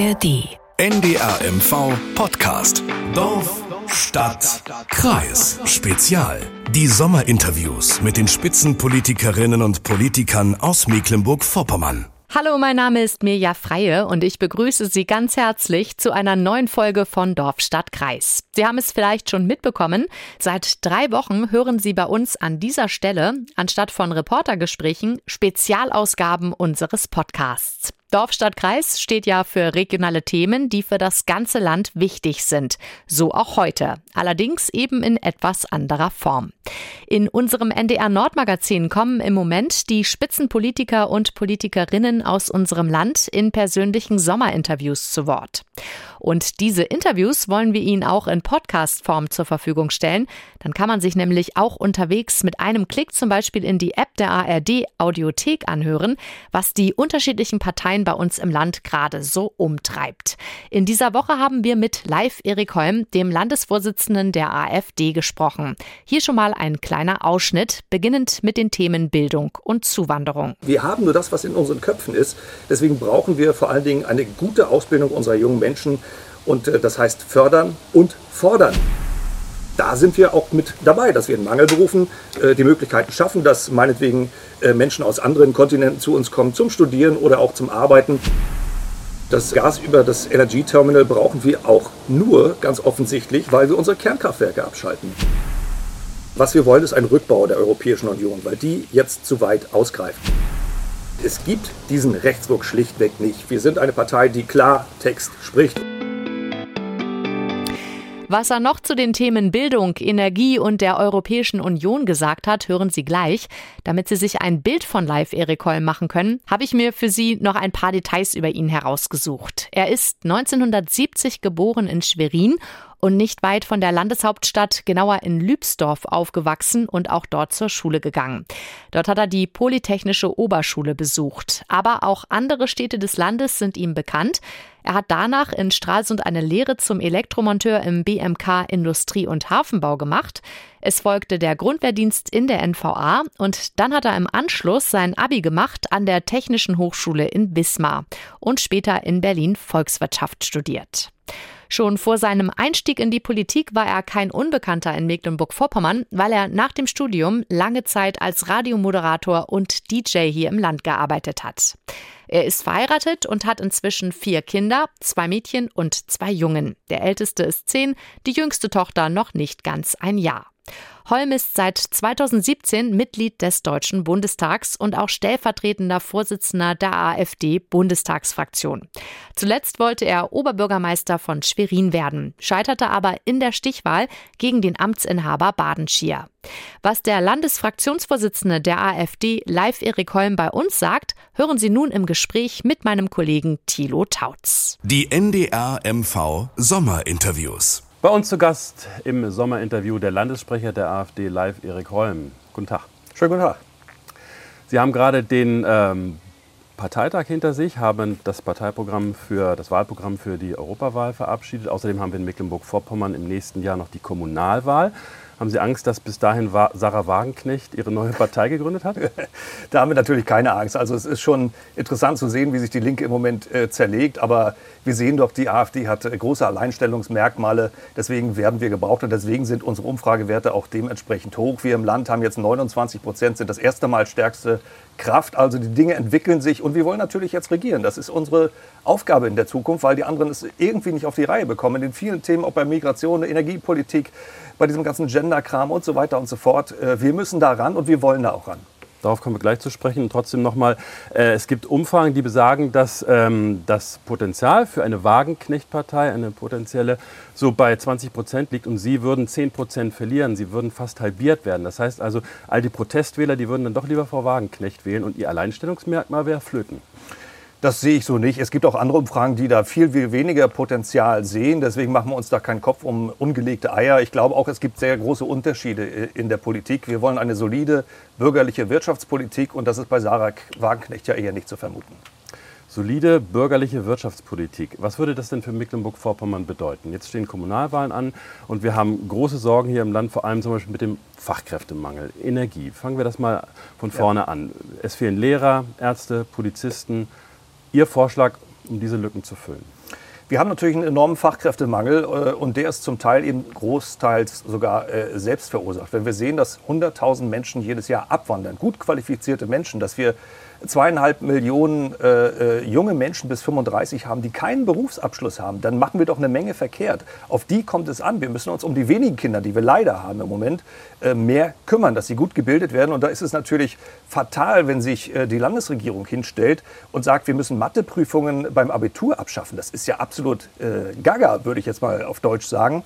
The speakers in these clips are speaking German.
ARD. NDRMV Podcast. Dorf, Stadt, Kreis. Spezial. Die Sommerinterviews mit den Spitzenpolitikerinnen und Politikern aus Mecklenburg-Vorpommern. Hallo, mein Name ist Mirja Freie und ich begrüße Sie ganz herzlich zu einer neuen Folge von Dorf, Stadt, Kreis. Sie haben es vielleicht schon mitbekommen. Seit drei Wochen hören Sie bei uns an dieser Stelle, anstatt von Reportergesprächen, Spezialausgaben unseres Podcasts. Dorf, Stadt, Kreis steht ja für regionale Themen, die für das ganze Land wichtig sind. So auch heute. Allerdings eben in etwas anderer Form. In unserem NDR Nordmagazin kommen im Moment die Spitzenpolitiker und Politikerinnen aus unserem Land in persönlichen Sommerinterviews zu Wort. Und diese Interviews wollen wir Ihnen auch in Podcast-Form zur Verfügung stellen. Dann kann man sich nämlich auch unterwegs mit einem Klick zum Beispiel in die App der ARD Audiothek anhören, was die unterschiedlichen Parteien bei uns im Land gerade so umtreibt. In dieser Woche haben wir mit Live Erik Holm, dem Landesvorsitzenden der AfD, gesprochen. Hier schon mal ein kleiner Ausschnitt, beginnend mit den Themen Bildung und Zuwanderung. Wir haben nur das, was in unseren Köpfen ist. Deswegen brauchen wir vor allen Dingen eine gute Ausbildung unserer jungen Menschen und äh, das heißt fördern und fordern. Da sind wir auch mit dabei, dass wir in Mangelberufen äh, die Möglichkeiten schaffen, dass meinetwegen äh, Menschen aus anderen Kontinenten zu uns kommen zum Studieren oder auch zum Arbeiten. Das Gas über das Energieterminal brauchen wir auch nur ganz offensichtlich, weil wir unsere Kernkraftwerke abschalten. Was wir wollen, ist ein Rückbau der Europäischen Union, weil die jetzt zu weit ausgreifen. Es gibt diesen Rechtsruck schlichtweg nicht. Wir sind eine Partei, die klar Text spricht. Was er noch zu den Themen Bildung, Energie und der Europäischen Union gesagt hat, hören Sie gleich. Damit Sie sich ein Bild von Live Erik Holm machen können, habe ich mir für Sie noch ein paar Details über ihn herausgesucht. Er ist 1970 geboren in Schwerin und nicht weit von der Landeshauptstadt, genauer in Lübsdorf, aufgewachsen und auch dort zur Schule gegangen. Dort hat er die Polytechnische Oberschule besucht. Aber auch andere Städte des Landes sind ihm bekannt. Er hat danach in Stralsund eine Lehre zum Elektromonteur im BMK Industrie- und Hafenbau gemacht. Es folgte der Grundwehrdienst in der NVA und dann hat er im Anschluss sein Abi gemacht an der Technischen Hochschule in Wismar und später in Berlin Volkswirtschaft studiert. Schon vor seinem Einstieg in die Politik war er kein Unbekannter in Mecklenburg-Vorpommern, weil er nach dem Studium lange Zeit als Radiomoderator und DJ hier im Land gearbeitet hat. Er ist verheiratet und hat inzwischen vier Kinder, zwei Mädchen und zwei Jungen. Der älteste ist zehn, die jüngste Tochter noch nicht ganz ein Jahr. Holm ist seit 2017 Mitglied des Deutschen Bundestags und auch stellvertretender Vorsitzender der AfD-Bundestagsfraktion. Zuletzt wollte er Oberbürgermeister von Schwerin werden, scheiterte aber in der Stichwahl gegen den Amtsinhaber Badenschier. Was der Landesfraktionsvorsitzende der AfD, Live Erik Holm, bei uns sagt, hören Sie nun im Gespräch mit meinem Kollegen Thilo Tautz. Die NDR-MV Sommerinterviews. Bei uns zu Gast im Sommerinterview der Landessprecher der AfD live, Erik Holm. Guten Tag. Schönen guten Tag. Sie haben gerade den ähm, Parteitag hinter sich, haben das Parteiprogramm für das Wahlprogramm für die Europawahl verabschiedet. Außerdem haben wir in Mecklenburg-Vorpommern im nächsten Jahr noch die Kommunalwahl. Haben Sie Angst, dass bis dahin Sarah Wagenknecht ihre neue Partei gegründet hat? da haben wir natürlich keine Angst. Also es ist schon interessant zu sehen, wie sich die Linke im Moment äh, zerlegt. Aber wir sehen doch, die AfD hat äh, große Alleinstellungsmerkmale. Deswegen werden wir gebraucht und deswegen sind unsere Umfragewerte auch dementsprechend hoch. Wir im Land haben jetzt 29 Prozent, sind das erste Mal stärkste Kraft. Also die Dinge entwickeln sich und wir wollen natürlich jetzt regieren. Das ist unsere Aufgabe in der Zukunft, weil die anderen es irgendwie nicht auf die Reihe bekommen. In den vielen Themen, ob bei Migration, Energiepolitik, bei diesem ganzen Gender-Kram und so weiter und so fort. Äh, wir müssen da ran und wir wollen da auch ran. Darauf kommen wir gleich zu sprechen. Und trotzdem nochmal, äh, es gibt Umfragen, die besagen, dass ähm, das Potenzial für eine Wagenknecht-Partei, eine potenzielle, so bei 20 Prozent liegt und Sie würden 10 Prozent verlieren. Sie würden fast halbiert werden. Das heißt also, all die Protestwähler, die würden dann doch lieber Frau Wagenknecht wählen und ihr Alleinstellungsmerkmal wäre Flöten. Das sehe ich so nicht. Es gibt auch andere Umfragen, die da viel, viel weniger Potenzial sehen. Deswegen machen wir uns da keinen Kopf um ungelegte Eier. Ich glaube auch, es gibt sehr große Unterschiede in der Politik. Wir wollen eine solide bürgerliche Wirtschaftspolitik und das ist bei Sarah Wagenknecht ja eher nicht zu vermuten. Solide bürgerliche Wirtschaftspolitik. Was würde das denn für Mecklenburg-Vorpommern bedeuten? Jetzt stehen Kommunalwahlen an und wir haben große Sorgen hier im Land, vor allem zum Beispiel mit dem Fachkräftemangel. Energie. Fangen wir das mal von vorne ja. an. Es fehlen Lehrer, Ärzte, Polizisten. Ihr Vorschlag, um diese Lücken zu füllen? Wir haben natürlich einen enormen Fachkräftemangel äh, und der ist zum Teil eben großteils sogar äh, selbst verursacht. Wenn wir sehen, dass 100.000 Menschen jedes Jahr abwandern, gut qualifizierte Menschen, dass wir zweieinhalb Millionen äh, äh, junge Menschen bis 35 haben, die keinen Berufsabschluss haben, dann machen wir doch eine Menge verkehrt. Auf die kommt es an. Wir müssen uns um die wenigen Kinder, die wir leider haben im Moment, äh, mehr kümmern, dass sie gut gebildet werden. Und da ist es natürlich fatal, wenn sich äh, die Landesregierung hinstellt und sagt, wir müssen Matheprüfungen beim Abitur abschaffen. Das ist ja absolut äh, gaga, würde ich jetzt mal auf Deutsch sagen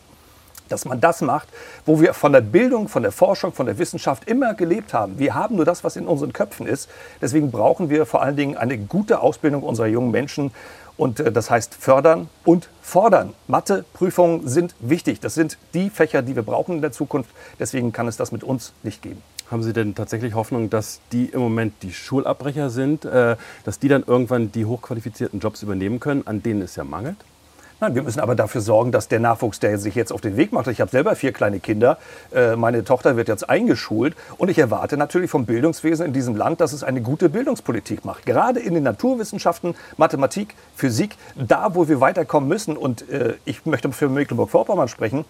dass man das macht, wo wir von der Bildung, von der Forschung, von der Wissenschaft immer gelebt haben. Wir haben nur das, was in unseren Köpfen ist. Deswegen brauchen wir vor allen Dingen eine gute Ausbildung unserer jungen Menschen. Und äh, das heißt fördern und fordern. Matheprüfungen sind wichtig. Das sind die Fächer, die wir brauchen in der Zukunft. Deswegen kann es das mit uns nicht geben. Haben Sie denn tatsächlich Hoffnung, dass die im Moment die Schulabbrecher sind, äh, dass die dann irgendwann die hochqualifizierten Jobs übernehmen können, an denen es ja mangelt? Nein, wir müssen aber dafür sorgen, dass der Nachwuchs, der sich jetzt auf den Weg macht, ich habe selber vier kleine Kinder, äh, meine Tochter wird jetzt eingeschult und ich erwarte natürlich vom Bildungswesen in diesem Land, dass es eine gute Bildungspolitik macht. Gerade in den Naturwissenschaften, Mathematik, Physik, da wo wir weiterkommen müssen und äh, ich möchte für Mecklenburg-Vorpommern sprechen,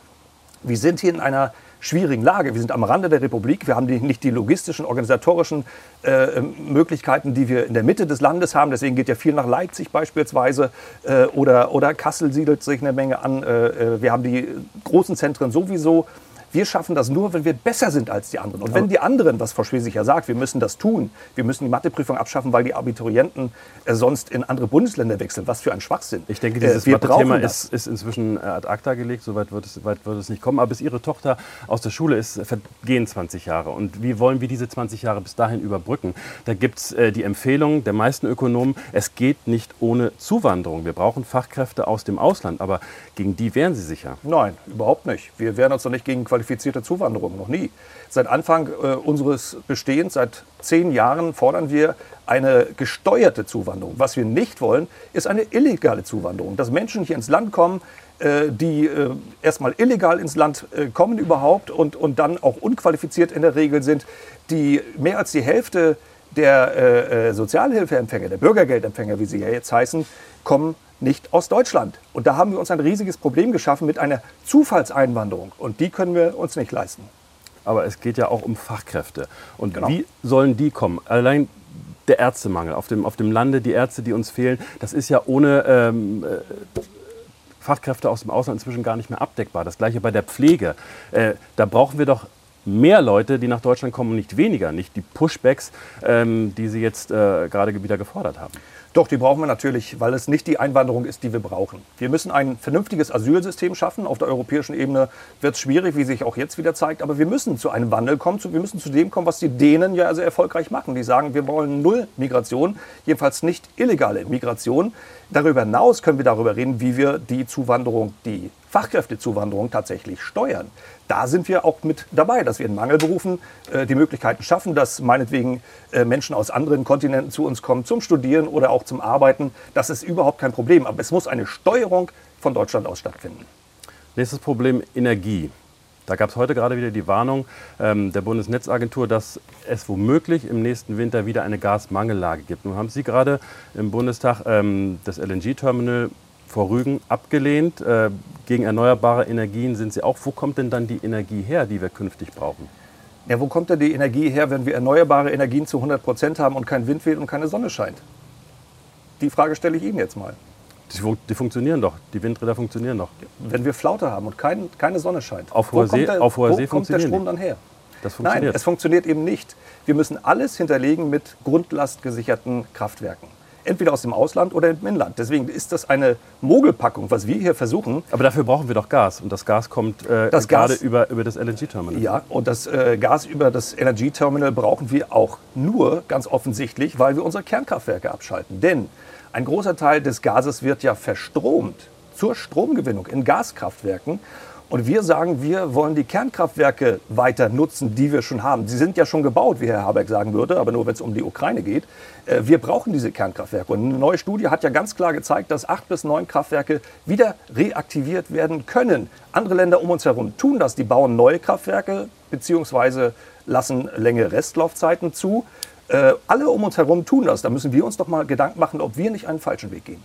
wir sind hier in einer schwierigen Lage. Wir sind am Rande der Republik. Wir haben die, nicht die logistischen, organisatorischen äh, Möglichkeiten, die wir in der Mitte des Landes haben. Deswegen geht ja viel nach Leipzig beispielsweise äh, oder, oder Kassel siedelt sich eine Menge an. Äh, äh wir haben die großen Zentren sowieso. Wir schaffen das nur, wenn wir besser sind als die anderen. Und wenn die anderen, was Frau Schwesig ja sagt, wir müssen das tun, wir müssen die Matheprüfung abschaffen, weil die Abiturienten äh, sonst in andere Bundesländer wechseln. Was für ein Schwachsinn. Ich denke, dieses äh, Thema ist, ist, inzwischen ad acta gelegt, soweit wird, es, weit wird es nicht kommen. Aber bis Ihre Tochter aus der Schule ist, vergehen 20 Jahre. Und wie wollen wir diese 20 Jahre bis dahin überbrücken? Da gibt es äh, die Empfehlung der meisten Ökonomen, es geht nicht ohne Zuwanderung. Wir brauchen Fachkräfte aus dem Ausland. Aber gegen die wehren Sie sich ja. Nein, überhaupt nicht. Wir wehren uns doch nicht gegen Qualifikation qualifizierte Zuwanderung, noch nie. Seit Anfang äh, unseres Bestehens, seit zehn Jahren, fordern wir eine gesteuerte Zuwanderung. Was wir nicht wollen, ist eine illegale Zuwanderung. Dass Menschen hier ins Land kommen, äh, die äh, erstmal illegal ins Land äh, kommen überhaupt und, und dann auch unqualifiziert in der Regel sind, die mehr als die Hälfte der äh, äh, Sozialhilfeempfänger, der Bürgergeldempfänger, wie sie ja jetzt heißen, kommen nicht aus Deutschland. Und da haben wir uns ein riesiges Problem geschaffen mit einer Zufallseinwanderung. Und die können wir uns nicht leisten. Aber es geht ja auch um Fachkräfte. Und genau. wie sollen die kommen? Allein der Ärztemangel auf dem, auf dem Lande, die Ärzte, die uns fehlen, das ist ja ohne ähm, äh, Fachkräfte aus dem Ausland inzwischen gar nicht mehr abdeckbar. Das gleiche bei der Pflege. Äh, da brauchen wir doch mehr Leute, die nach Deutschland kommen, nicht weniger, nicht die Pushbacks, ähm, die Sie jetzt äh, gerade wieder gefordert haben. Doch, die brauchen wir natürlich, weil es nicht die Einwanderung ist, die wir brauchen. Wir müssen ein vernünftiges Asylsystem schaffen. Auf der europäischen Ebene wird es schwierig, wie sich auch jetzt wieder zeigt. Aber wir müssen zu einem Wandel kommen. Wir müssen zu dem kommen, was die Dänen ja sehr erfolgreich machen. Die sagen, wir wollen null Migration, jedenfalls nicht illegale Migration. Darüber hinaus können wir darüber reden, wie wir die Zuwanderung, die Fachkräftezuwanderung tatsächlich steuern. Da sind wir auch mit dabei, dass wir in Mangelberufen äh, die Möglichkeiten schaffen, dass meinetwegen äh, Menschen aus anderen Kontinenten zu uns kommen zum Studieren oder auch zum Arbeiten. Das ist überhaupt kein Problem. Aber es muss eine Steuerung von Deutschland aus stattfinden. Nächstes Problem Energie. Da gab es heute gerade wieder die Warnung ähm, der Bundesnetzagentur, dass es womöglich im nächsten Winter wieder eine Gasmangellage gibt. Nun haben Sie gerade im Bundestag ähm, das LNG-Terminal vor Rügen abgelehnt. Äh, gegen erneuerbare Energien sind Sie auch. Wo kommt denn dann die Energie her, die wir künftig brauchen? Ja, wo kommt denn die Energie her, wenn wir erneuerbare Energien zu 100 Prozent haben und kein Wind weht und keine Sonne scheint? Die Frage stelle ich Ihnen jetzt mal. Die, die, funktionieren doch, die Windräder funktionieren doch. Wenn wir Flaute haben und kein, keine Sonne scheint, auf hoher See, der, auf hoher wo See kommt der Strom dann her? Nein, es funktioniert eben nicht. Wir müssen alles hinterlegen mit grundlastgesicherten Kraftwerken entweder aus dem Ausland oder im Inland. Deswegen ist das eine Mogelpackung, was wir hier versuchen. Aber dafür brauchen wir doch Gas. Und das Gas kommt äh, das gerade über, über das LNG-Terminal. Ja, und das äh, Gas über das LNG-Terminal brauchen wir auch nur, ganz offensichtlich, weil wir unsere Kernkraftwerke abschalten. Denn ein großer Teil des Gases wird ja verstromt zur Stromgewinnung in Gaskraftwerken. Und wir sagen, wir wollen die Kernkraftwerke weiter nutzen, die wir schon haben. Sie sind ja schon gebaut, wie Herr Habeck sagen würde, aber nur wenn es um die Ukraine geht. Äh, wir brauchen diese Kernkraftwerke. Und eine neue Studie hat ja ganz klar gezeigt, dass acht bis neun Kraftwerke wieder reaktiviert werden können. Andere Länder um uns herum tun das. Die bauen neue Kraftwerke beziehungsweise lassen längere Restlaufzeiten zu. Äh, alle um uns herum tun das. Da müssen wir uns doch mal Gedanken machen, ob wir nicht einen falschen Weg gehen.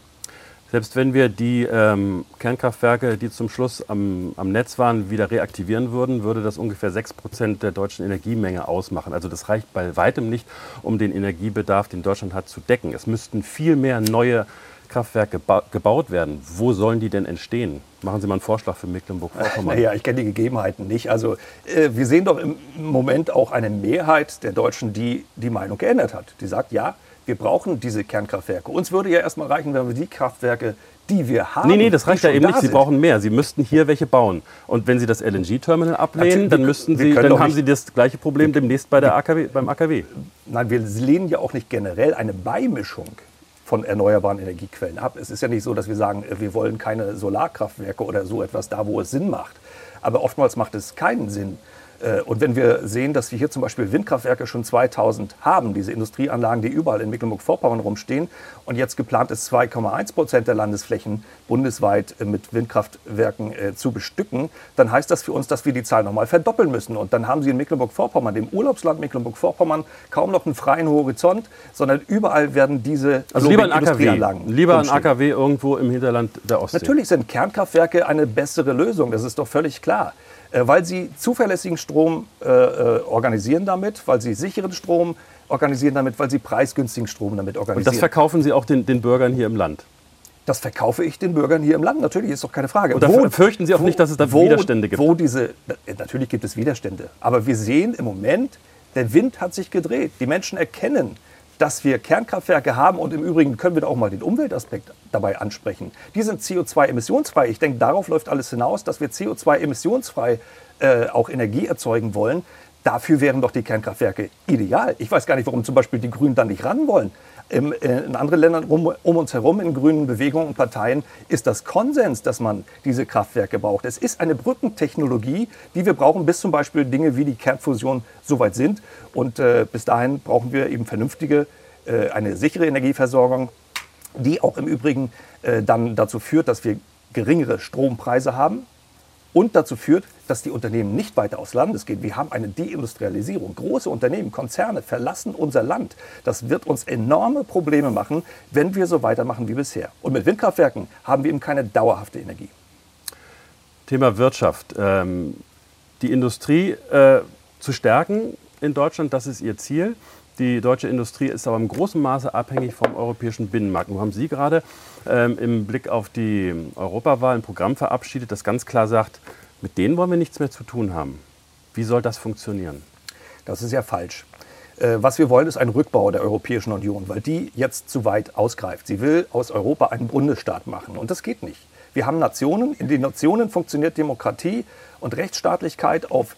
Selbst wenn wir die ähm, Kernkraftwerke, die zum Schluss am, am, Netz waren, wieder reaktivieren würden, würde das ungefähr 6 Prozent der deutschen Energiemenge ausmachen. Also das reicht bei weitem nicht, um den Energiebedarf, den Deutschland hat, zu decken. Es müssten viel mehr neue Kraftwerke gebaut werden. Wo sollen die denn entstehen? Machen Sie mal einen Vorschlag für Mecklenburg-Vorpommern. Naja, ich kenne die Gegebenheiten nicht. Also äh, wir sehen doch im Moment auch eine Mehrheit der Deutschen, die die Meinung geändert hat. Die sagt, ja, wir brauchen diese Kernkraftwerke. Uns würde ja erstmal reichen, wenn wir die Kraftwerke die wir haben. Nee, nee, das reicht ja eben nicht. Sie brauchen mehr. Sie müssten hier welche bauen. Und wenn Sie das LNG-Terminal ablehnen, dann, müssten Sie, dann haben Sie das gleiche Problem demnächst bei der AKW, beim AKW. Nein, wir lehnen ja auch nicht generell eine Beimischung von erneuerbaren Energiequellen ab. Es ist ja nicht so, dass wir sagen, wir wollen keine Solarkraftwerke oder so etwas da, wo es Sinn macht. Aber oftmals macht es keinen Sinn, äh, und wenn wir sehen, dass wir hier zum Beispiel Windkraftwerke schon 2000 haben, diese Industrieanlagen, die überall in Mecklenburg-Vorpommern rumstehen, und jetzt geplant ist 2,1 Prozent der Landesflächen bundesweit äh, mit Windkraftwerken äh, zu bestücken, dann heißt das für uns, dass wir die Zahl nochmal verdoppeln müssen. Und dann haben Sie in Mecklenburg-Vorpommern, dem Urlaubsland Mecklenburg-Vorpommern, kaum noch einen freien Horizont, sondern überall werden diese also lieber ein AKW, lieber ein AKW irgendwo im Hinterland der Ostsee. Natürlich sind Kernkraftwerke eine bessere Lösung, das ist doch völlig klar. Äh, weil sie zuverlässigen Strom äh, äh, organisieren damit, weil sie sicheren Strom organisieren damit, weil sie preisgünstigen Strom damit organisieren. Und das verkaufen Sie auch den, den Bürgern hier im Land? Das verkaufe ich den Bürgern hier im Land. Natürlich ist doch keine Frage. Und wo, fürchten Sie auch wo, nicht, dass es da wo, Widerstände gibt? Wo diese, natürlich gibt es Widerstände. Aber wir sehen im Moment, der Wind hat sich gedreht. Die Menschen erkennen, dass wir Kernkraftwerke haben und im Übrigen können wir auch mal den Umweltaspekt dabei ansprechen. Die sind CO2-emissionsfrei. Ich denke, darauf läuft alles hinaus, dass wir CO2-emissionsfrei äh, auch Energie erzeugen wollen. Dafür wären doch die Kernkraftwerke ideal. Ich weiß gar nicht, warum zum Beispiel die Grünen da nicht ran wollen. Im, äh, in anderen Ländern um, um, uns herum, in grünen Bewegungen und Parteien, ist das Konsens, dass man diese Kraftwerke braucht. Es ist eine Brückentechnologie, die wir brauchen, bis zum Beispiel Dinge wie die Kernfusion soweit sind. Und äh, bis dahin brauchen wir eben vernünftige, äh, eine sichere Energieversorgung, die auch im Übrigen äh, dann dazu führt, dass wir geringere Strompreise haben und dazu führt, dass die Unternehmen nicht weiter aus Landes gehen. Wir haben eine Deindustrialisierung. Große Unternehmen, Konzerne verlassen unser Land. Das wird uns enorme Probleme machen, wenn wir so weitermachen wie bisher. Und mit Windkraftwerken haben wir eben keine dauerhafte Energie. Thema Wirtschaft. Ähm, die Industrie äh, zu stärken in Deutschland, das ist Ihr Ziel. Die deutsche Industrie ist aber im großen Maße abhängig vom europäischen Binnenmarkt. Nun haben Sie gerade ähm, im Blick auf die Europawahl ein Programm verabschiedet, das ganz klar sagt, mit denen wollen wir nichts mehr zu tun haben. Wie soll das funktionieren? Das ist ja falsch. Äh, was wir wollen, ist ein Rückbau der Europäischen Union, weil die jetzt zu weit ausgreift. Sie will aus Europa einen Bundesstaat machen und das geht nicht. Wir haben Nationen, in den Nationen funktioniert Demokratie und Rechtsstaatlichkeit auf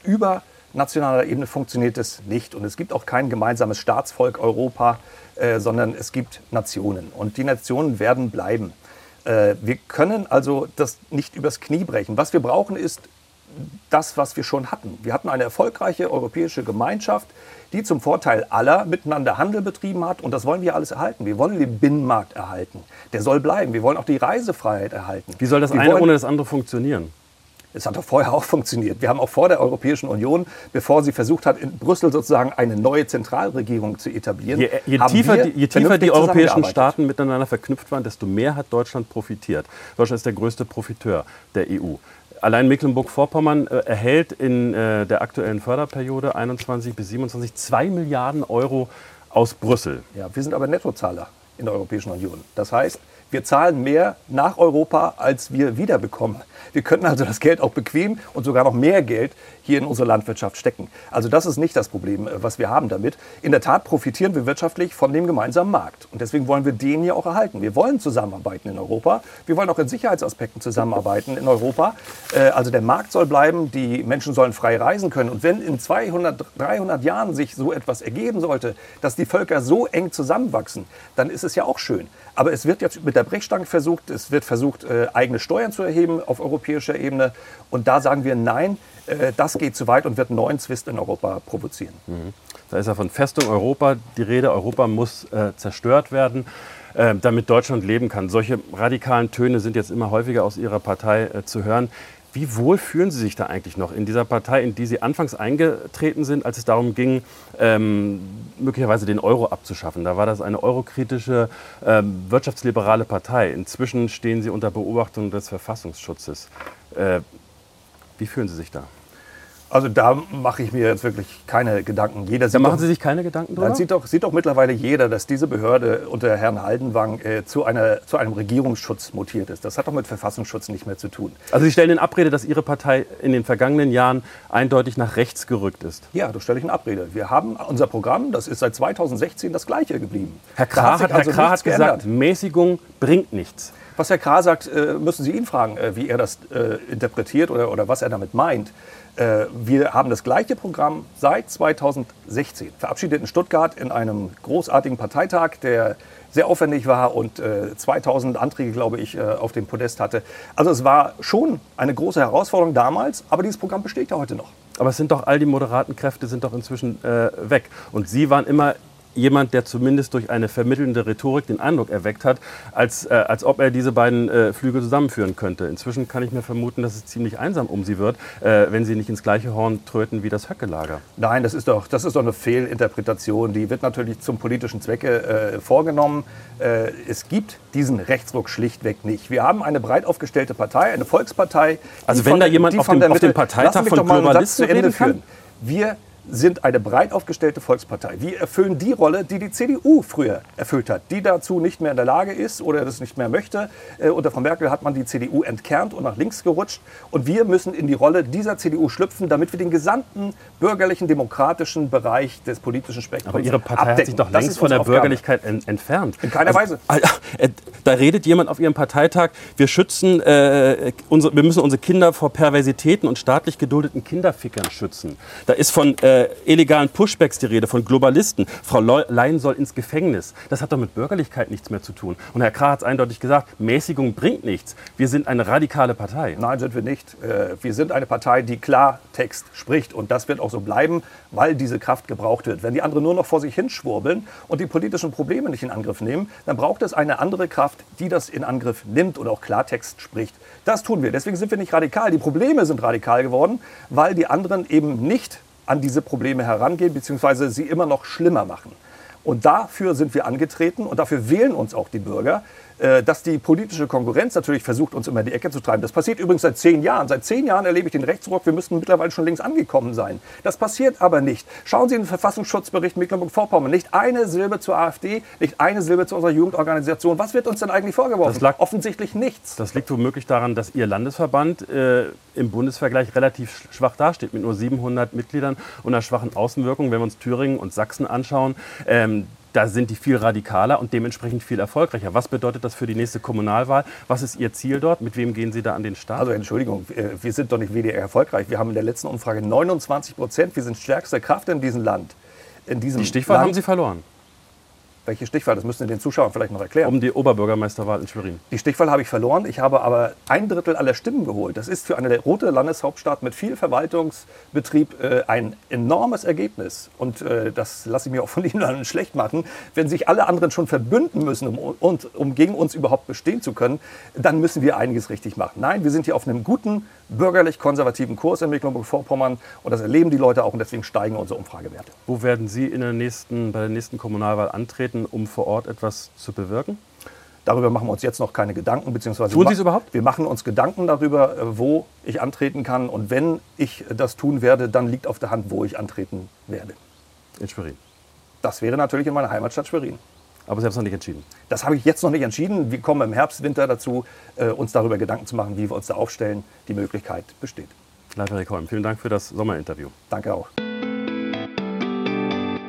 übernationaler Ebene funktioniert es nicht. Und es gibt auch kein gemeinsames Staatsvolk Europa, äh, sondern es gibt Nationen. Und die Nationen werden bleiben. Äh, wir können also das nicht übers Knie brechen. Was wir brauchen, ist das, was wir schon hatten. Wir hatten eine erfolgreiche europäische Gemeinschaft, die zum Vorteil aller miteinander Handel betrieben hat. Und das wollen wir alles erhalten. Wir wollen den Binnenmarkt erhalten. Der soll bleiben. Wir wollen auch die Reisefreiheit erhalten. Wie soll das wir eine ohne das andere funktionionieren? Es hat doch vorher auch funktioniert. Wir haben auch vor der Europäischen Union, bevor sie versucht hat, in Brüssel sozusagen eine neue Zentralregierung zu etablieren, je, je tiefer, die, je tiefer die europäischen Staaten miteinander verknüpft waren, desto mehr hat Deutschland profitiert. Deutschland ist der größte Profiteur der EU. Allein Mecklenburg-Vorpommern äh, erhält in äh, der aktuellen Förderperiode 21 bis 27 2 Milliarden Euro aus Brüssel. Ja, wir sind aber Nettozahler in der Europäischen Union. Das heißt, wir zahlen mehr nach Europa, als wir wiederbekommen. Wir könnten also das Geld auch bequem und sogar noch mehr Geld hier in unsere Landwirtschaft stecken. Also das ist nicht das Problem, äh, was wir haben damit. In der Tat profitieren wir wirtschaftlich von dem gemeinsamen Markt. Und deswegen wollen wir den hier auch erhalten. Wir wollen zusammenarbeiten in Europa. Wir wollen auch in Sicherheitsaspekten zusammenarbeiten in Europa. Äh, also der Markt soll bleiben, die Menschen sollen frei reisen können. Und wenn in 200, 300 Jahren sich so etwas ergeben sollte, dass die Völker so eng zusammenwachsen, dann ist es ja auch schön. Aber es wird jetzt mit der Brechstange versucht, es wird versucht, äh, eigene Steuern zu erheben auf europäischer Ebene. Und da sagen wir nein, das geht zu weit und wird einen neuen Zwist in Europa provozieren. Mhm. Da ist ja von Festung Europa die Rede. Europa muss äh, zerstört werden, äh, damit Deutschland leben kann. Solche radikalen Töne sind jetzt immer häufiger aus Ihrer Partei äh, zu hören. Wie wohl fühlen Sie sich da eigentlich noch in dieser Partei, in die Sie anfangs eingetreten sind, als es darum ging, ähm, möglicherweise den Euro abzuschaffen? Da war das eine eurokritische, ähm, wirtschaftsliberale Partei. Inzwischen stehen Sie unter Beobachtung des Verfassungsschutzes. Wie fühlen Sie sich da? Also da mache ich mir jetzt wirklich keine Gedanken. Jeder da machen doch, Sie sich keine Gedanken drüber? Dann sieht doch, sieht doch mittlerweile jeder, dass diese Behörde unter Herrn Haldenwang äh, zu, einer, zu einem Regierungsschutz mutiert ist. Das hat doch mit Verfassungsschutz nicht mehr zu tun. Also Sie stellen in Abrede, dass Ihre Partei in den vergangenen Jahren eindeutig nach rechts gerückt ist? Ja, das stelle ich in Abrede. Wir haben unser Programm, das ist seit 2016 das gleiche geblieben. Herr Krah hat, also Herr Krah hat gesagt, Mäßigung bringt nichts. Was Herr Krah sagt, äh, müssen Sie ihn fragen, äh, wie er das interpretiert oder, oder was er damit meint. Äh, wir haben das gleiche Programm seit 2016, verabschiedet in Stuttgart in einem großartigen Parteitag, der sehr aufwendig war und 2000 äh, Anträge, glaube ich, äh, auf dem Podest hatte. Also es war schon eine große Herausforderung damals, aber dieses Programm besteht ja heute noch. Aber es sind doch all die moderaten Kräfte sind doch inzwischen äh, weg. Und Sie waren immer jemand, der zumindest durch eine vermittelnde Rhetorik den Eindruck erweckt hat, als, äh, als ob er diese beiden äh, Flüge zusammenführen könnte. Inzwischen kann ich mir vermuten, dass es ziemlich einsam um sie wird, äh, wenn sie nicht ins gleiche Horn tröten wie das Höckelager. Nein, das ist doch, das ist doch eine Fehlinterpretation. Die wird natürlich zum politischen Zwecke äh, vorgenommen. Äh, es gibt diesen Rechtsruck schlichtweg nicht. Wir haben eine breit aufgestellte Partei, eine Volkspartei. Also wenn von, da jemand auf dem, auf dem Parteitag von Globalisten reden kann? Wir sind eine breit aufgestellte Volkspartei. Wir erfüllen die Rolle, die die CDU früher erfüllt hat, die dazu nicht mehr in der Lage ist oder das nicht mehr möchte. Äh, unter Frau Merkel hat man die CDU entkernt und nach links gerutscht. Und wir müssen in die Rolle dieser CDU schlüpfen, damit wir den gesamten bürgerlichen, demokratischen Bereich des politischen Spektrums Aber Ihre Partei abdecken. hat sich doch längst von der Aufgabe. Bürgerlichkeit en entfernt. In keiner also, Weise. Äh, da redet jemand auf Ihrem Parteitag, wir schützen, äh, unsere, wir müssen unsere Kinder vor Perversitäten und staatlich geduldeten Kinderfickern schützen. Da ist von äh, äh, illegalen Pushbacks die Rede, von Globalisten. Frau Leyen soll ins Gefängnis. Das hat doch mit Bürgerlichkeit nichts mehr zu tun. Und Herr Krah hat es eindeutig gesagt, Mäßigung bringt nichts. Wir sind eine radikale Partei. Nein, sind wir nicht. Äh, wir sind eine Partei, die Klartext spricht. Und das wird auch so bleiben, weil diese Kraft gebraucht wird. Wenn die anderen nur noch vor sich hinschwurbeln und die politischen Probleme nicht in Angriff nehmen, dann braucht es eine andere Kraft, die das in Angriff nimmt und auch Klartext spricht. Das tun wir. Deswegen sind wir nicht radikal. Die Probleme sind radikal geworden, weil die anderen eben nicht an diese Probleme herangehen, beziehungsweise sie immer noch schlimmer machen. Und dafür sind wir angetreten und dafür wählen uns auch die Bürger, dass die politische Konkurrenz natürlich versucht, uns immer in die Ecke zu treiben. Das passiert übrigens seit zehn Jahren. Seit zehn Jahren erlebe ich den Rechtsruck. Wir müssten mittlerweile schon längst angekommen sein. Das passiert aber nicht. Schauen Sie in den Verfassungsschutzbericht Mecklenburg-Vorpommern. Nicht eine Silbe zur AfD, nicht eine Silbe zu unserer Jugendorganisation. Was wird uns denn eigentlich vorgeworfen? Das lag, Offensichtlich nichts. Das liegt womöglich daran, dass Ihr Landesverband äh, im Bundesvergleich relativ schwach dasteht, mit nur 700 Mitgliedern und einer schwachen Außenwirkung. Wenn wir uns Thüringen und Sachsen anschauen, ähm, da sind die viel radikaler und dementsprechend viel erfolgreicher. Was bedeutet das für die nächste Kommunalwahl? Was ist Ihr Ziel dort? Mit wem gehen Sie da an den Start? Also Entschuldigung, wir sind doch nicht WDR erfolgreich. Wir haben in der letzten Umfrage 29 Prozent. Wir sind stärkste Kraft in diesem Land. In diesem die Stichwahl Land. haben Sie verloren. Welche Stichwahl? Das müssen Sie den Zuschauern vielleicht noch erklären. Um die Oberbürgermeisterwahl in Schwerin. Die Stichwahl habe ich verloren. Ich habe aber ein Drittel aller Stimmen geholt. Das ist für eine rote Landeshauptstadt mit viel Verwaltungsbetrieb äh, ein enormes Ergebnis. Und äh, das lasse ich mir auch von Ihnen schlecht machen. Wenn sich alle anderen schon verbünden müssen, um, und, um gegen uns überhaupt bestehen zu können, dann müssen wir einiges richtig machen. Nein, wir sind hier auf einem guten bürgerlich-konservativen Kurs in Mecklenburg-Vorpommern. Und das erleben die Leute auch. Und deswegen steigen unsere Umfragewerte. Wo werden Sie in der nächsten, bei der nächsten Kommunalwahl antreten? Antreten, um vor Ort etwas zu bewirken? Darüber machen wir uns jetzt noch keine Gedanken. Beziehungsweise tun Sie es überhaupt? Wir machen uns Gedanken darüber, äh, wo ich antreten kann. Und wenn ich das tun werde, dann liegt auf der Hand, wo ich antreten werde. In Schwerin? Das wäre natürlich in meiner Heimatstadt Schwerin. Aber Sie haben es noch nicht entschieden? Das habe ich jetzt noch nicht entschieden. Wir kommen im Herbst, Winter dazu, äh, uns darüber Gedanken zu machen, wie wir uns da aufstellen. Die Möglichkeit besteht. Leiter Rick Holm, vielen Dank für das Sommerinterview. Danke auch.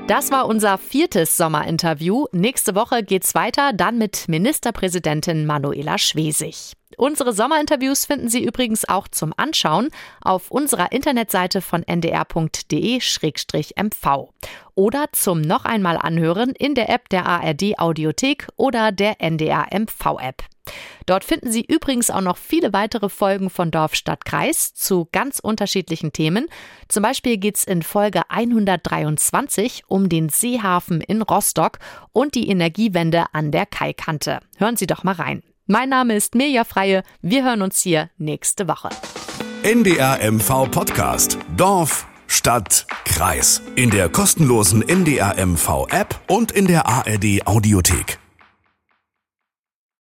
Das war unser viertes Sommerinterview. Nächste Woche geht's weiter, dann mit Ministerpräsidentin Manuela Schwesig. Unsere Sommerinterviews finden Sie übrigens auch zum Anschauen auf unserer Internetseite von ndr.de-mv oder zum noch einmal anhören in der App der ARD Audiothek oder der NDR MV App. Dort finden Sie übrigens auch noch viele weitere Folgen von Dorf, Stadt, Kreis zu ganz unterschiedlichen Themen. Zum Beispiel geht es in Folge 123 um den Seehafen in Rostock und die Energiewende an der Kaikante. Hören Sie doch mal rein. Mein Name ist Mirja Freie. Wir hören uns hier nächste Woche. NDR MV Podcast. Dorf, Stadt, Kreis. In der kostenlosen NDR MV App und in der ARD Audiothek.